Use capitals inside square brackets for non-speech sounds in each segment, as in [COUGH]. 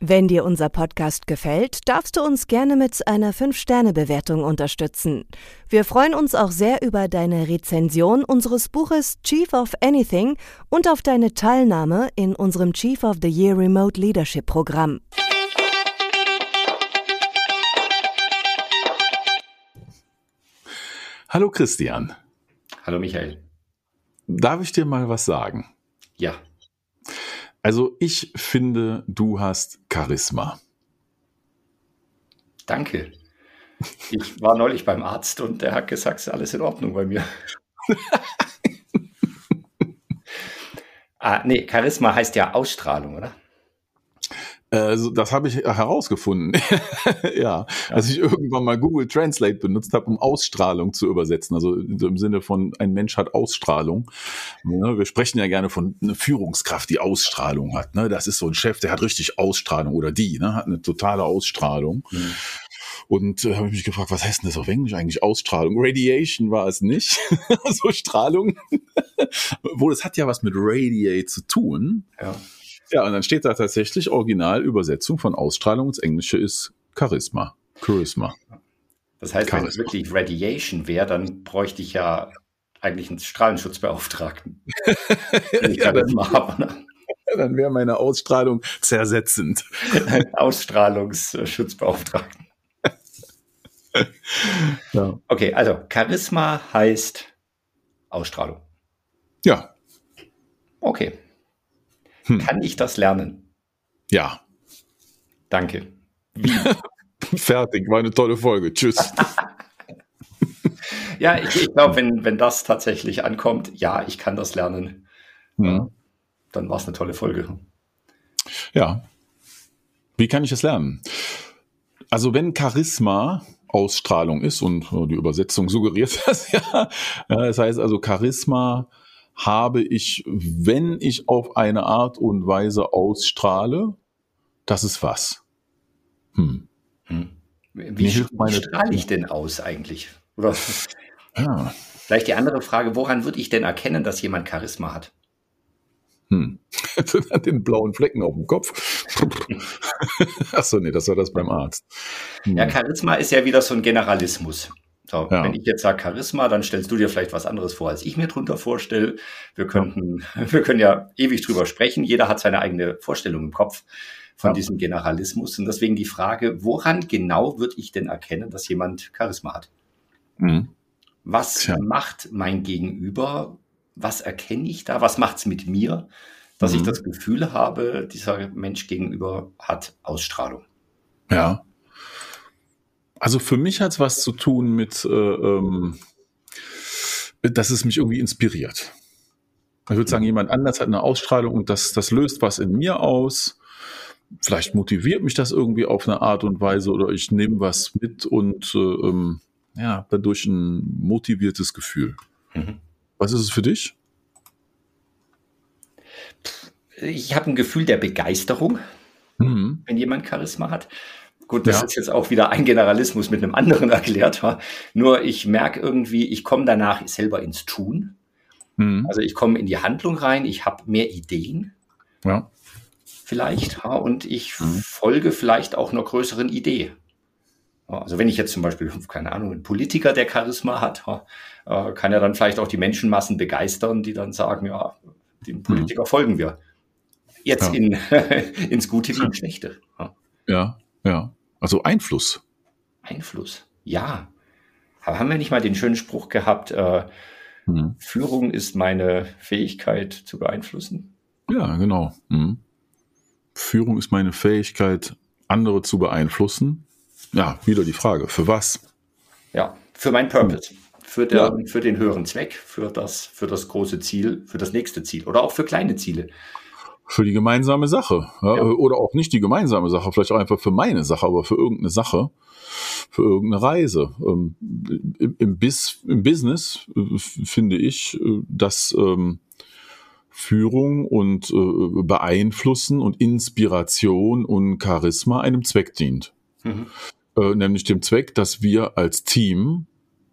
Wenn dir unser Podcast gefällt, darfst du uns gerne mit einer 5-Sterne-Bewertung unterstützen. Wir freuen uns auch sehr über deine Rezension unseres Buches Chief of Anything und auf deine Teilnahme in unserem Chief of the Year Remote Leadership Programm. Hallo Christian. Hallo Michael. Darf ich dir mal was sagen? Ja. Also ich finde, du hast Charisma. Danke. Ich war neulich beim Arzt und der hat gesagt, ist alles in Ordnung bei mir. [LAUGHS] ah, nee, Charisma heißt ja Ausstrahlung, oder? Also das habe ich herausgefunden. [LAUGHS] ja, als ich irgendwann mal Google Translate benutzt habe, um Ausstrahlung zu übersetzen. Also im Sinne von ein Mensch hat Ausstrahlung. Wir sprechen ja gerne von einer Führungskraft, die Ausstrahlung hat. Ne? Das ist so ein Chef, der hat richtig Ausstrahlung oder die ne? hat eine totale Ausstrahlung. Mhm. Und äh, habe ich mich gefragt, was heißt denn das auf Englisch eigentlich? Ausstrahlung. Radiation war es nicht. [LAUGHS] so Strahlung. [LAUGHS] Wo das hat ja was mit Radiate zu tun. Ja. Ja, und dann steht da tatsächlich Originalübersetzung von Ausstrahlung ins Englische ist Charisma. Charisma. Das heißt, Charisma. wenn es wirklich Radiation wäre, dann bräuchte ich ja eigentlich einen Strahlenschutzbeauftragten. [LAUGHS] wenn ich ja, Charisma habe. Ne? Dann wäre meine Ausstrahlung zersetzend. Ein Ausstrahlungsschutzbeauftragten. [LAUGHS] ja. Okay, also Charisma heißt Ausstrahlung. Ja. Okay. Hm. Kann ich das lernen? Ja. Danke. [LAUGHS] Fertig, war eine tolle Folge. Tschüss. [LAUGHS] ja, ich, ich glaube, wenn, wenn das tatsächlich ankommt, ja, ich kann das lernen, hm. dann war es eine tolle Folge. Ja. Wie kann ich es lernen? Also wenn Charisma Ausstrahlung ist und die Übersetzung suggeriert [LAUGHS] das ja. Das heißt also Charisma habe ich, wenn ich auf eine Art und Weise ausstrahle, das ist was. Hm. Hm. Wie strahle ich denn aus eigentlich? Oder [LAUGHS] ja. vielleicht die andere Frage, woran würde ich denn erkennen, dass jemand Charisma hat? Hm. [LAUGHS] Den blauen Flecken auf dem Kopf. [LAUGHS] Achso, nee, das war das beim Arzt. Hm. Ja, Charisma ist ja wieder so ein Generalismus. So, ja. Wenn ich jetzt sage Charisma, dann stellst du dir vielleicht was anderes vor, als ich mir drunter vorstelle. Wir könnten, [LAUGHS] wir können ja ewig drüber sprechen. Jeder hat seine eigene Vorstellung im Kopf von ja. diesem Generalismus. Und deswegen die Frage, woran genau würde ich denn erkennen, dass jemand Charisma hat? Mhm. Was Tja. macht mein Gegenüber? Was erkenne ich da? Was macht es mit mir, dass mhm. ich das Gefühl habe, dieser Mensch gegenüber hat Ausstrahlung? Ja. Also für mich hat es was zu tun mit, äh, ähm, dass es mich irgendwie inspiriert. Ich würde sagen, jemand anders hat eine Ausstrahlung und das, das löst was in mir aus. Vielleicht motiviert mich das irgendwie auf eine Art und Weise oder ich nehme was mit und äh, ähm, ja, dadurch ein motiviertes Gefühl. Mhm. Was ist es für dich? Ich habe ein Gefühl der Begeisterung, mhm. wenn jemand Charisma hat. Gut, das ja. ist jetzt auch wieder ein Generalismus mit einem anderen [LAUGHS] erklärt. Nur ich merke irgendwie, ich komme danach selber ins Tun. Mhm. Also ich komme in die Handlung rein, ich habe mehr Ideen. Ja. Vielleicht. Und ich mhm. folge vielleicht auch einer größeren Idee. Also wenn ich jetzt zum Beispiel, keine Ahnung, ein Politiker, der Charisma hat, äh, kann er dann vielleicht auch die Menschenmassen begeistern, die dann sagen, ja, dem Politiker mhm. folgen wir. Jetzt ja. in, [LAUGHS] ins Gute wie ins [LAUGHS] Schlechte. Ja, ja. Also Einfluss. Einfluss, ja. Aber haben wir nicht mal den schönen Spruch gehabt, äh, hm. Führung ist meine Fähigkeit zu beeinflussen? Ja, genau. Hm. Führung ist meine Fähigkeit, andere zu beeinflussen. Ja, wieder die Frage, für was? Ja, für mein Purpose. Hm. Für, der, ja. für den höheren Zweck, für das, für das große Ziel, für das nächste Ziel oder auch für kleine Ziele für die gemeinsame Sache. Ja? Ja. Oder auch nicht die gemeinsame Sache, vielleicht auch einfach für meine Sache, aber für irgendeine Sache, für irgendeine Reise. Ähm, im, im, Bis, Im Business äh, finde ich, äh, dass ähm, Führung und äh, Beeinflussen und Inspiration und Charisma einem Zweck dient. Mhm. Äh, nämlich dem Zweck, dass wir als Team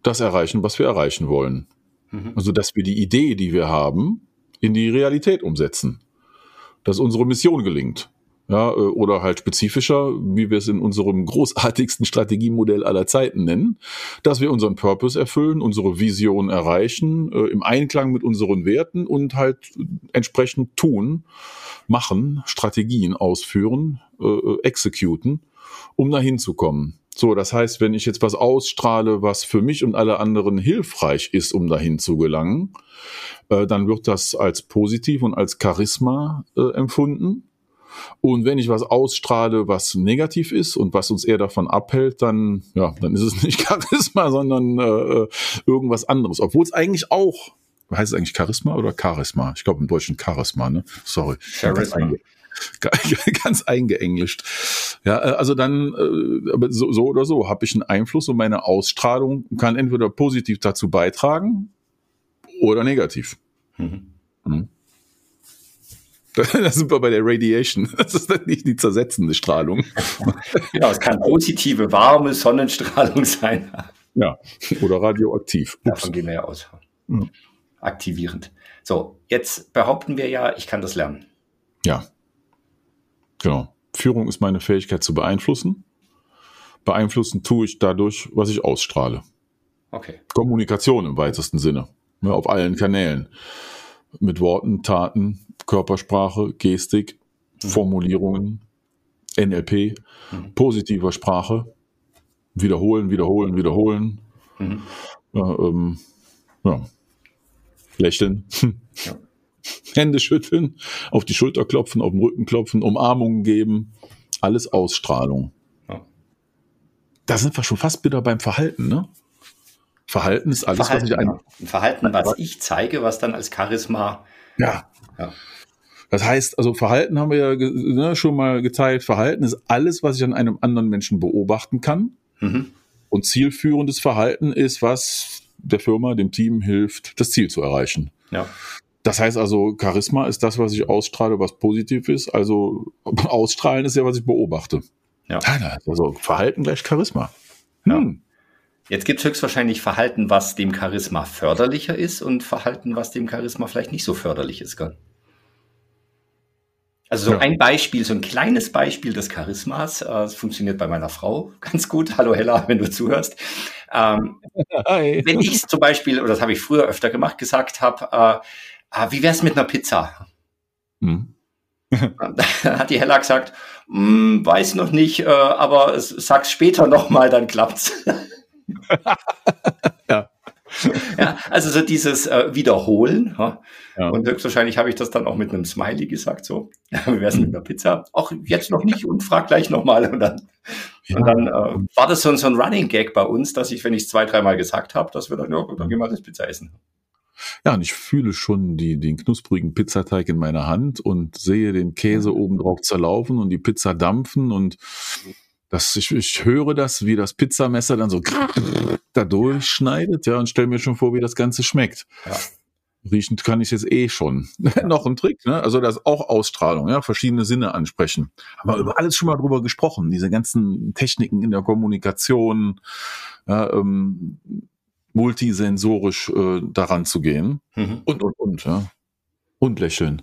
das erreichen, was wir erreichen wollen. Mhm. Also, dass wir die Idee, die wir haben, in die Realität umsetzen. Dass unsere Mission gelingt. Ja, äh, oder halt spezifischer, wie wir es in unserem großartigsten Strategiemodell aller Zeiten nennen, dass wir unseren Purpose erfüllen, unsere Vision erreichen, äh, im Einklang mit unseren Werten und halt entsprechend tun, machen, Strategien ausführen, äh, äh exekuten, um dahin zu kommen. So, das heißt, wenn ich jetzt was ausstrahle, was für mich und alle anderen hilfreich ist, um dahin zu gelangen, äh, dann wird das als positiv und als Charisma äh, empfunden. Und wenn ich was ausstrahle, was negativ ist und was uns eher davon abhält, dann, ja, dann ist es [LAUGHS] nicht Charisma, sondern äh, irgendwas anderes. Obwohl es eigentlich auch, heißt es eigentlich Charisma oder Charisma? Ich glaube im Deutschen Charisma, ne? Sorry. Charisma. [LAUGHS] ganz eingeenglischt. Ja, äh, also dann, äh, so, so oder so, habe ich einen Einfluss und meine Ausstrahlung kann entweder positiv dazu beitragen oder negativ. Mhm. Mhm. [LAUGHS] Da sind wir bei der Radiation. [LAUGHS] Das ist dann nicht die zersetzende Strahlung. genau, es kann positive, warme Sonnenstrahlung sein. Ja, oder radioaktiv. Ups. Davon gehen wir ja aus. Mhm. Aktivierend. So, jetzt behaupten wir ja, ich kann das lernen. Ja. Genau. Führung ist meine Fähigkeit zu beeinflussen. Beeinflussen tue ich dadurch, was ich ausstrahle. Okay. Kommunikation im weitesten Sinne. Ja, auf allen Kanälen. Mit Worten, Taten, Körpersprache, Gestik, mhm. Formulierungen, NLP, mhm. positiver Sprache, wiederholen, wiederholen, wiederholen. Mhm. Ja, ähm, ja. Lächeln. Ja. [LAUGHS] Hände schütteln, auf die Schulter klopfen, auf den Rücken klopfen, Umarmungen geben. Alles Ausstrahlung. Ja. Da sind wir schon fast wieder beim Verhalten, ne? Verhalten ist alles, Verhalten, was ich ein. Ein Verhalten, was ich zeige, was dann als Charisma. Ja. ja. Das heißt, also Verhalten haben wir ja ne, schon mal geteilt. Verhalten ist alles, was ich an einem anderen Menschen beobachten kann. Mhm. Und zielführendes Verhalten ist, was der Firma, dem Team hilft, das Ziel zu erreichen. Ja. Das heißt also, Charisma ist das, was ich ausstrahle, was positiv ist. Also [LAUGHS] ausstrahlen ist ja, was ich beobachte. Ja. Also Verhalten gleich Charisma. Hm. Jetzt gibt es höchstwahrscheinlich Verhalten, was dem Charisma förderlicher ist und Verhalten, was dem Charisma vielleicht nicht so förderlich ist. Gell? Also so ja. ein Beispiel, so ein kleines Beispiel des Charismas, äh, das funktioniert bei meiner Frau ganz gut. Hallo Hella, wenn du zuhörst. Ähm, [LAUGHS] wenn ich zum Beispiel, oder das habe ich früher öfter gemacht, gesagt habe, äh, ah, wie wär's mit einer Pizza? Hm. [LAUGHS] hat die Hella gesagt, hm, weiß noch nicht, äh, aber sag's später nochmal, dann klappt's. [LAUGHS] ja. ja, also so dieses äh, Wiederholen. Ja? Und höchstwahrscheinlich habe ich das dann auch mit einem Smiley gesagt, so, [LAUGHS] wie wär's mit einer Pizza? Auch jetzt noch nicht und frag gleich nochmal. Und dann, ja. und dann äh, war das so, so ein Running Gag bei uns, dass ich, wenn ich es zwei, dreimal gesagt habe, dass wir dann, ja, dann gehen wir das Pizza essen. Ja, und ich fühle schon die, den knusprigen Pizzateig in meiner Hand und sehe den Käse mhm. oben drauf zerlaufen und die Pizza dampfen und das, ich, ich höre das, wie das Pizzamesser dann so da durchschneidet, ja, und stelle mir schon vor, wie das Ganze schmeckt. Ja. Riechen kann ich jetzt eh schon. [LAUGHS] Ja. Noch ein Trick, ne? Also das ist auch Ausstrahlung, ja, verschiedene Sinne ansprechen. Aber über alles schon mal drüber gesprochen, diese ganzen Techniken in der Kommunikation, ja, ähm, multisensorisch äh, daran zu gehen. Mhm. Und, und, und, ja. Und lächeln.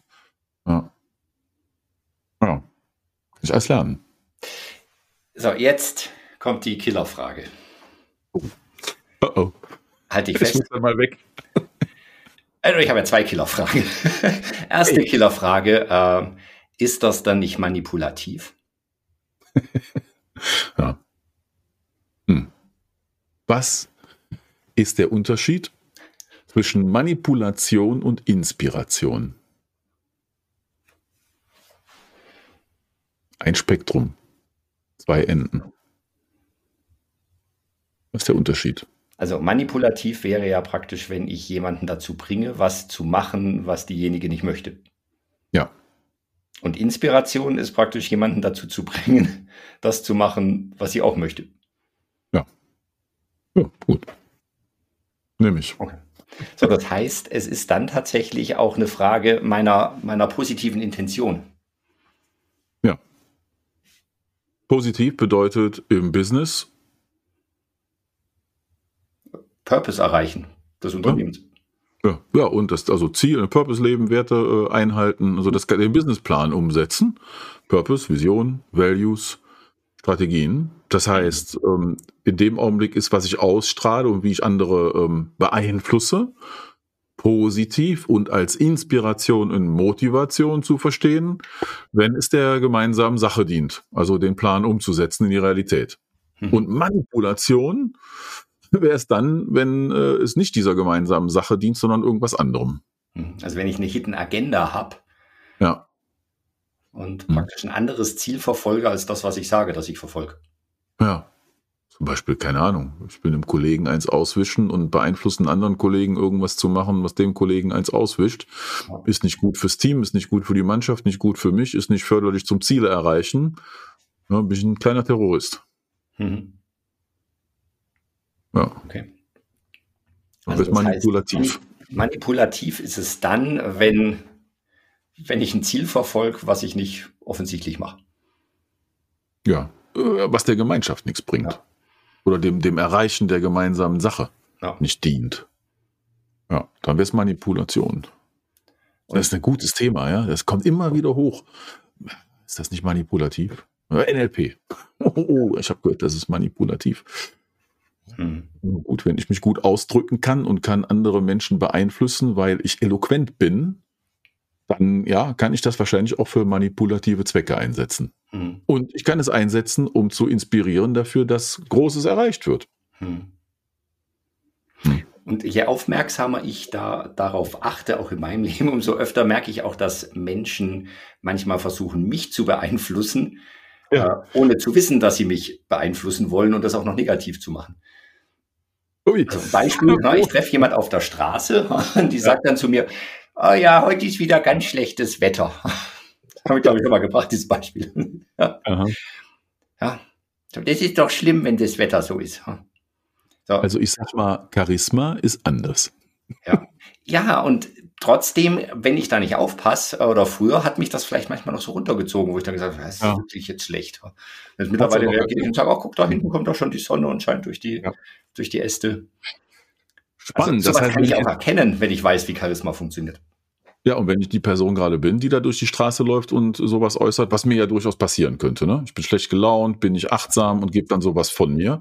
Ja. Ja. Ich alles lernen. So, jetzt kommt die Killerfrage. Oh oh. Halt dich fest. Ich muss mal weg. [LAUGHS] Also ich habe ja zwei Killerfragen. [LAUGHS] Erste hey. Killerfrage, äh, ist das dann nicht manipulativ? [LAUGHS] ja. Hm. Was ist der Unterschied zwischen Manipulation und Inspiration. Ein Spektrum, zwei Enden. Was ist der Unterschied? Also manipulativ wäre ja praktisch, wenn ich jemanden dazu bringe, was zu machen, was diejenige nicht möchte. Ja. Und Inspiration ist praktisch jemanden dazu zu bringen, [LAUGHS] das zu machen, was sie auch möchte. Ja. Ja, gut. Nehme ich. Okay. So, das heißt, es ist dann tatsächlich auch eine Frage meiner, meiner positiven Intention. Ja. Positiv bedeutet im Business Purpose erreichen des Unternehmens. Ja, ja, und das also Ziel, Purpose leben, Werte äh, einhalten, also das den Businessplan umsetzen. Purpose, Vision, Values, Strategien. Das heißt, ähm, in dem Augenblick ist, was ich ausstrahle und wie ich andere ähm, beeinflusse, positiv und als Inspiration und Motivation zu verstehen, wenn es der gemeinsamen Sache dient, also den Plan umzusetzen in die Realität. Mhm. Und Manipulation wäre es dann, wenn äh, es nicht dieser gemeinsamen Sache dient, sondern irgendwas anderem. Hm. Also wenn ich eine Hidden Agenda habe. Ja. Und hm. praktisch ein anderes Ziel verfolge als das, was ich sage, dass ich verfolge. Ja. Zum Beispiel, keine Ahnung, ich bin einem Kollegen eins auswischen und beeinflussen anderen Kollegen irgendwas zu machen, was dem Kollegen eins auswischt. Ja. Ist nicht gut fürs Team, ist nicht gut für die Mannschaft, nicht gut für mich, ist nicht förderlich zum Ziele erreichen. Ja, bin ich ein kleiner Terrorist. Mhm. Ja. Okay. Also das manipulativ. Heißt, manipulativ ist es dann, wenn, wenn ich ein Ziel verfolge, was ich nicht offensichtlich mache. Ja, äh, was der Gemeinschaft nichts bringt. Ja. Oder dem, dem Erreichen der gemeinsamen Sache ja. nicht dient. Ja, dann wäre es Manipulation. Und das ist ein gutes Thema, ja. Das kommt immer wieder hoch. Ist das nicht manipulativ? NLP. [LAUGHS] Oh, oh, ich habe gehört, das ist manipulativ. Hm. Gut, wenn ich mich gut ausdrücken kann und kann andere Menschen beeinflussen, weil ich eloquent bin, dann ja, kann ich das wahrscheinlich auch für manipulative Zwecke einsetzen. Hm. Und ich kann es einsetzen, um zu inspirieren dafür, dass Großes erreicht wird. Hm. hm. Und je aufmerksamer ich da darauf achte, auch in meinem [LAUGHS] Leben, umso öfter merke ich auch, dass Menschen manchmal versuchen, mich zu beeinflussen, ja. äh, ohne zu wissen, dass sie mich beeinflussen wollen und das auch noch negativ zu machen. Ui. Also Beispiel, na, ich treffe jemand auf der Straße [LAUGHS] und die sagt dann zu mir, oh ja, heute ist wieder ganz schlechtes Wetter. [LAUGHS] Das habe ich, glaube ich, schon mal gebracht, dieses Beispiel. [LAUGHS] ja. ja. Das ist doch schlimm, wenn das Wetter so ist. So. Also ich sag mal, Charisma ist anders. Ja. ja, und trotzdem, wenn ich da nicht aufpasse, äh, oder früher hat mich das vielleicht manchmal noch so runtergezogen, wo ich dann gesagt habe, das ist ja. wirklich jetzt schlecht. Jetzt mittlerweile reagiere ich und sage, oh, guck, da hinten kommt doch schon die Sonne und scheint durch die, ja. durch die Äste. Spannend. Also, das heißt, kann ich auch erkennen, wenn ich weiß, wie Charisma funktioniert. Ja, und wenn ich die Person gerade bin, die da durch die Straße läuft und sowas äußert, was mir ja durchaus passieren könnte, ne? Ich bin schlecht gelaunt, bin nicht achtsam und gebe dann sowas von mir,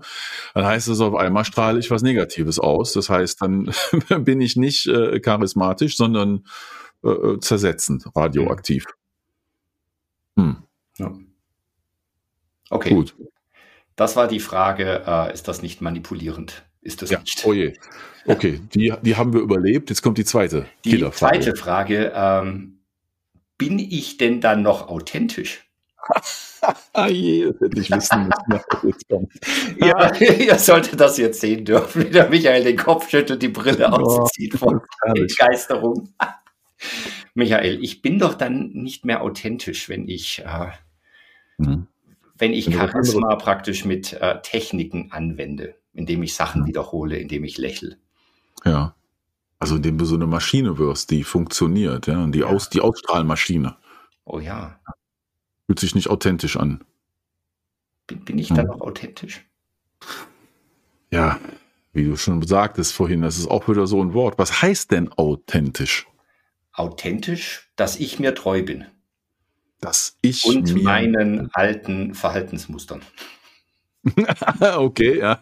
dann heißt es auf einmal strahle ich was Negatives aus. Das heißt, dann [LAUGHS] bin ich nicht äh, charismatisch, sondern äh, äh zersetzend, radioaktiv. Hm. Ja. Okay. Gut. Das war die Frage, äh, ist das nicht manipulierend? Ist das ja. nicht? Oh je. Okay, die, die haben wir überlebt. Jetzt kommt die zweite. Die zweite Frage. Ähm, bin ich denn dann noch authentisch? [LAUGHS] ah je, das hätte ich wissen müssen. [LAUGHS] ja, [LAUGHS] ihr solltet das jetzt sehen dürfen, wie der Michael den Kopf schüttelt, die Brille oh, auszieht vor Begeisterung. Michael, ich bin doch dann nicht mehr authentisch, wenn ich, äh, hm. wenn ich Charisma praktisch mit äh, Techniken anwende, indem ich Sachen wiederhole, indem ich lächle. Ja. Also indem du so eine Maschine wirst, die funktioniert, ja, die, ja. Aus, die Ausstrahlmaschine. Oh ja. Fühlt sich nicht authentisch an. Bin, bin ich hm. dann noch authentisch? Ja, wie du schon sagtest vorhin, das ist auch wieder so ein Wort. Was heißt denn authentisch? Authentisch, dass ich mir treu bin. Dass ich und meinen alten Verhaltensmustern. [LAUGHS] okay, ja.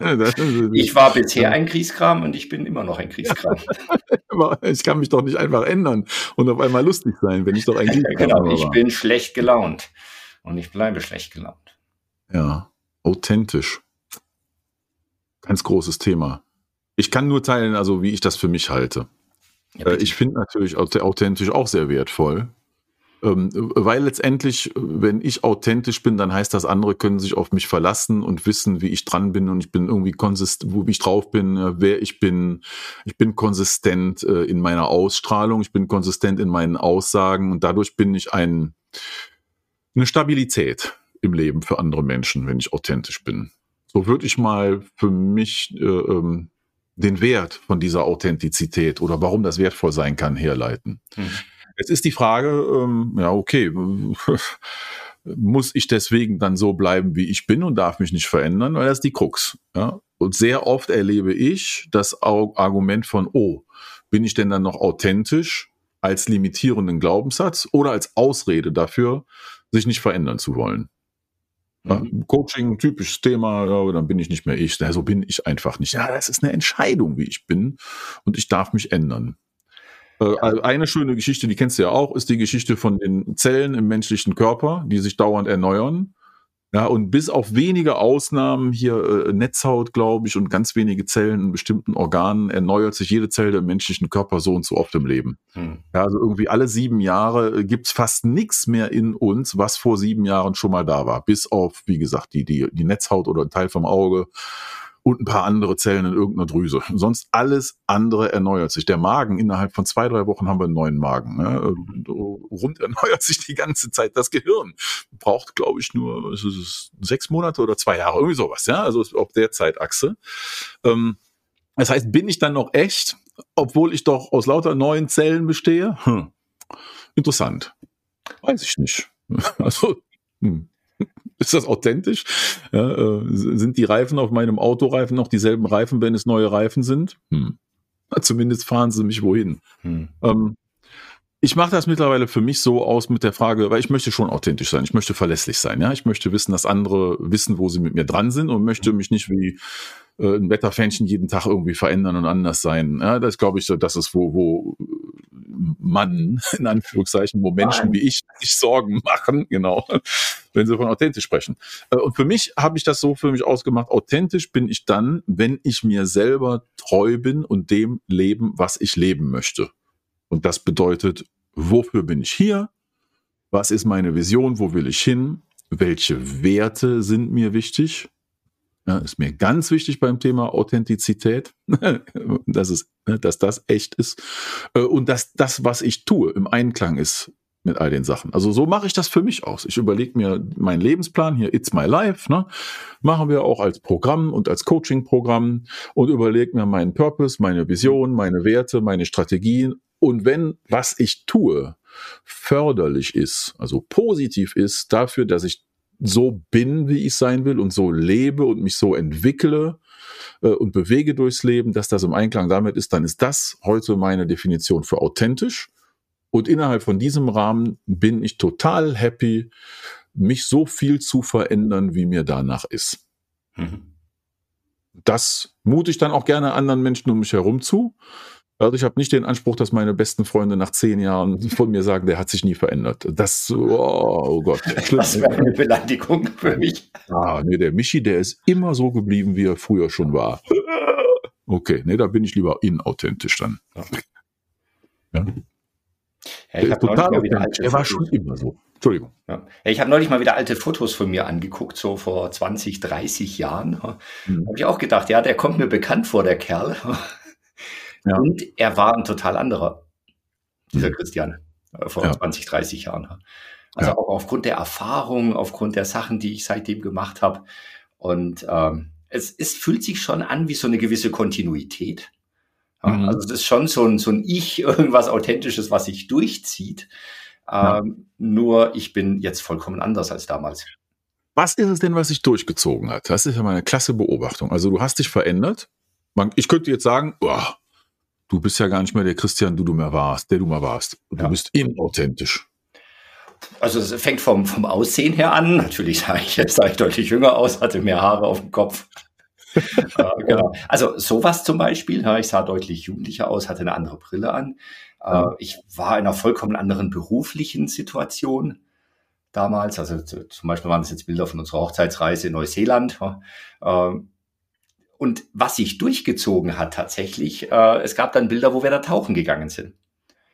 Ich war bisher ein Kriegskram und ich bin immer noch ein Kriegskram. [LAUGHS] ich kann mich doch nicht einfach ändern und auf einmal lustig sein, wenn ich doch ein Kriegskram genau, bin. Genau, ich bin schlecht gelaunt und ich bleibe schlecht gelaunt. Ja, authentisch. Ganz großes Thema. Ich kann nur teilen, also wie ich das für mich halte. Ja, ich finde natürlich authentisch auch sehr wertvoll. Ähm, weil letztendlich, wenn ich authentisch bin, dann heißt das, andere können sich auf mich verlassen und wissen, wie ich dran bin und ich bin irgendwie konsistent, wo ich drauf bin, äh, wer ich bin. Ich bin konsistent äh, in meiner Ausstrahlung, ich bin konsistent in meinen Aussagen und dadurch bin ich ein, eine Stabilität im Leben für andere Menschen, wenn ich authentisch bin. So würde ich mal für mich äh, ähm, den Wert von dieser Authentizität oder warum das wertvoll sein kann, herleiten. Mhm. Jetzt ist die Frage, ähm, ja, okay, [LAUGHS] muss ich deswegen dann so bleiben, wie ich bin und darf mich nicht verändern, weil das ist die Krux. Ja? Und sehr oft erlebe ich das Argument von, oh, bin ich denn dann noch authentisch als limitierenden Glaubenssatz oder als Ausrede dafür, sich nicht verändern zu wollen? Mhm. Coaching, typisches Thema, ja, dann bin ich nicht mehr ich. Ja, so bin ich einfach nicht. Ja, das ist eine Entscheidung, wie ich bin und ich darf mich ändern. Äh, eine schöne Geschichte, die kennst du ja auch, ist die Geschichte von den Zellen im menschlichen Körper, die sich dauernd erneuern. Ja, und bis auf wenige Ausnahmen hier äh, Netzhaut, glaube ich, und ganz wenige Zellen in bestimmten Organen erneuert sich jede Zelle im menschlichen Körper so und so oft im Leben. Hm. Ja, also irgendwie alle sieben Jahre äh, gibt's fast nichts mehr in uns, was vor sieben Jahren schon mal da war. Bis auf, wie gesagt, die, die, die Netzhaut oder ein Teil vom Auge und ein paar andere Zellen in irgendeiner Drüse. Sonst alles andere erneuert sich. Der Magen, innerhalb von zwei, drei Wochen haben wir einen neuen Magen. Ne? Rund erneuert [LAUGHS] sich die ganze Zeit. Das Gehirn braucht, glaube ich, nur sechs Monate oder zwei Jahre, irgendwie sowas. Ja, also auf der Zeitachse. Ähm, das heißt, bin ich dann noch echt, obwohl ich doch aus lauter neuen Zellen bestehe? Hm. Interessant. Weiß ich nicht. [LAUGHS] Also, hm. Ist das authentisch? Ja, äh, sind die Reifen auf meinem Autoreifen noch dieselben Reifen, wenn es neue Reifen sind? Hm. Zumindest fahren sie mich wohin. Hm. Ähm, ich mache das mittlerweile für mich so aus mit der Frage, weil ich möchte schon authentisch sein, ich möchte verlässlich sein, ja, ich möchte wissen, dass andere wissen, wo sie mit mir dran sind und möchte mich nicht wie äh, ein Wetterfähnchen jeden Tag irgendwie verändern und anders sein. Ja, das glaube ich so, das ist wo, wo Mann, in Anführungszeichen, wo Menschen Nein. wie ich sich Sorgen machen, [LAUGHS] genau, wenn sie von authentisch sprechen. Äh, und für mich habe ich das so für mich ausgemacht, authentisch bin ich dann, wenn ich mir selber treu bin und dem leben, was ich leben möchte. Und das bedeutet, wofür bin ich hier? Was ist meine Vision? Wo will ich hin? Welche Werte sind mir wichtig? Ja, ist mir ganz wichtig beim Thema Authentizität, [LAUGHS] dass, es, ne, dass das echt ist äh, und dass das, was ich tue, im Einklang ist mit all den Sachen. Also so mache ich das für mich aus. Ich überlege mir meinen Lebensplan hier, It's My Life, ne? machen wir auch als Programm und als Coaching-Programm und überlege mir meinen Purpose, meine Vision, meine Werte, meine Strategien. Und wenn was ich tue förderlich ist, also positiv ist dafür, dass ich so bin, wie ich sein will und so lebe und mich so entwickle äh, und bewege durchs Leben, dass das im Einklang damit ist, dann ist das heute meine Definition für authentisch. Und innerhalb von diesem Rahmen bin ich total happy, mich so viel zu verändern, wie mir danach ist. Mhm. Das mute ich dann auch gerne anderen Menschen um mich herum zu. Also ich habe nicht den Anspruch, dass meine besten Freunde nach zehn Jahren von mir sagen, der hat sich nie verändert. Das, oh, oh Gott. Das wäre eine Beleidigung für mich. Ah, nee, der Michi, der ist immer so geblieben, wie er früher schon war. Okay, nee, da bin ich lieber inauthentisch dann. Ja. Ja, der, total der war schon immer so. Entschuldigung. Ja. Ich habe neulich mal wieder alte Fotos von mir angeguckt, so vor 20, 30 Jahren. Mhm. Habe ich auch gedacht, ja, der kommt mir bekannt vor, der Kerl. Ja. Und er war ein total anderer, dieser mhm. Christian, äh, vor ja. 20, 30 Jahren. Also auch aufgrund der Erfahrung, aufgrund der Sachen, die ich seitdem gemacht habe. Und ähm, es, es fühlt sich schon an wie so eine gewisse Kontinuität. Mhm. Also das ist schon so ein, so ein Ich, [LAUGHS] irgendwas Authentisches, was sich durchzieht. Ähm, nur ich bin jetzt vollkommen anders als damals. Was ist es denn, was sich durchgezogen hat? Das ist ja mal eine klasse Beobachtung. Also du hast dich verändert. Man, ich könnte jetzt sagen, oh, du bist ja gar nicht mehr der Christian, du du mehr warst, der du mal warst. Du ja. bist inauthentisch. Also es fängt vom, vom Aussehen her an. Natürlich sah ich jetzt sah ich deutlich jünger aus, hatte mehr Haare auf dem Kopf. Äh, [LAUGHS] genau. Also sowas zum Beispiel. Ja, ich sah deutlich jugendlicher aus, hatte eine andere Brille an. Äh, ich war in einer vollkommen anderen beruflichen Situation damals. Also zum Beispiel waren das jetzt Bilder von unserer Hochzeitsreise in Neuseeland. Äh, und was sich durchgezogen hat tatsächlich, äh, es gab dann Bilder, wo wir da tauchen gegangen sind.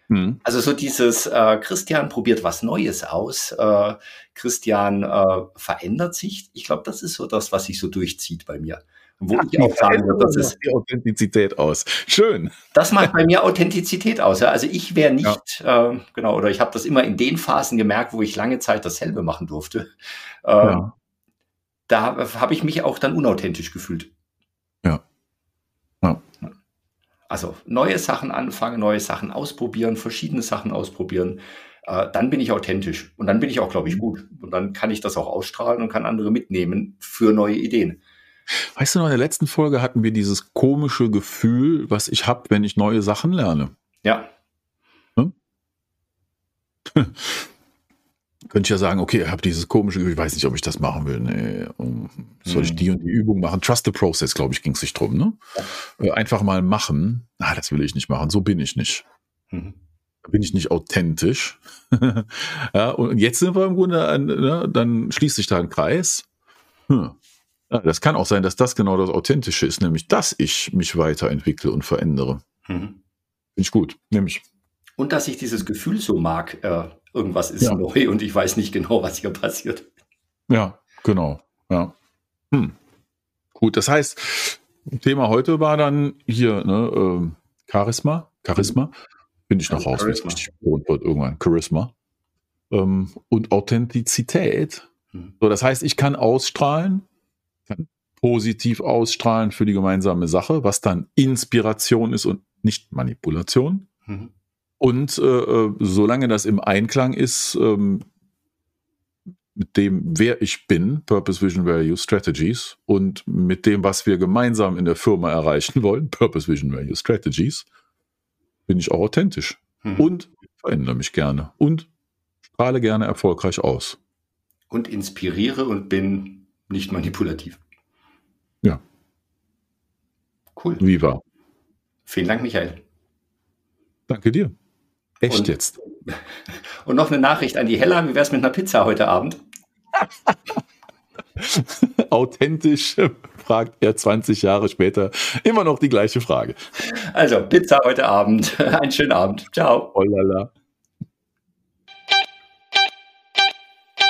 Mhm. Also so dieses äh, Christian probiert was Neues aus, äh, Christian äh, verändert sich. Ich glaube, das ist so das, was sich so durchzieht bei mir. Wo Ach, ich auch sagen würde, das ist die Authentizität aus. Schön. Das macht bei mir Authentizität aus. Ja? Also ich wäre nicht, ja. äh, genau, oder ich habe das immer in den Phasen gemerkt, wo ich lange Zeit dasselbe machen durfte. Äh, ja. Da habe ich mich auch dann unauthentisch gefühlt. Ja. ja. Also neue Sachen anfangen, neue Sachen ausprobieren, verschiedene Sachen ausprobieren. Äh, dann bin ich authentisch und dann bin ich auch, glaube ich, gut. Und dann kann ich das auch ausstrahlen und kann andere mitnehmen für neue Ideen. Weißt du noch, in der letzten Folge hatten wir dieses komische Gefühl, was ich habe, wenn ich neue Sachen lerne. Ja. Hm? [LAUGHS] Könnte ich ja sagen, okay, ich habe dieses komische Gefühl, ich weiß nicht, ob ich das machen will. Nee, soll ich hm. die und die Übung machen? Trust the process, glaube ich, ging es sich drum. Ne? Ja. Äh, einfach mal machen. Ah, das will ich nicht machen. So bin ich nicht. Mhm. Bin ich nicht authentisch. [LAUGHS] ja, und jetzt sind wir im Grunde, an, ne, dann schließt sich da ein Kreis. Hm. Ja, das kann auch sein, dass das genau das Authentische ist, nämlich, dass ich mich weiterentwickle und verändere. Mhm. Finde ich gut, nämlich. Und dass ich dieses Gefühl so mag, äh, irgendwas ist ja. neu und ich weiß nicht genau, was hier passiert. Ja, genau. Ja. Hm. Gut, das heißt, Thema heute war dann hier, ne, äh, Charisma. Charisma. Finde ich noch raus, wie es richtig wird irgendwann. Charisma. Ähm, und Authentizität. Hm. So, das heißt, ich kann ausstrahlen, positiv ausstrahlen für die gemeinsame Sache, was dann Inspiration ist und nicht Manipulation. Mhm. Und äh, äh, solange das im Einklang ist ähm, mit dem, wer ich bin, Purpose, Vision, Value, Strategies, und mit dem, was wir gemeinsam in der Firma erreichen wollen, Purpose, Vision, Value, Strategies, bin ich auch authentisch mhm. und verändere mich gerne und strahle gerne erfolgreich aus. Und inspiriere und bin nicht manipulativ. Ja. Cool. Viva. Vielen Dank, Michael. Danke dir. Echt und, jetzt? [LAUGHS] Und noch eine Nachricht an die Hella. Wie wäre es mit einer Pizza heute Abend? [LAUGHS] Authentisch [LAUGHS] fragt er 20 Jahre später immer noch die gleiche Frage. Also, Pizza heute Abend. Einen schönen Abend. Ciao. Oh lala.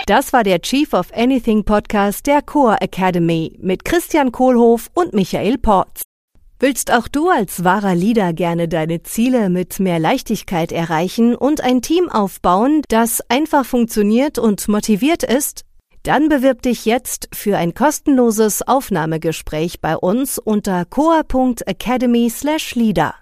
Das war der Chief of Anything Podcast der Core Academy mit Christian Kohlhoff und Michael Porz. Willst auch du als wahrer Leader gerne deine Ziele mit mehr Leichtigkeit erreichen und ein Team aufbauen, das einfach funktioniert und motiviert ist? Dann bewirb dich jetzt für ein kostenloses Aufnahmegespräch bei uns unter coa.academy/leader.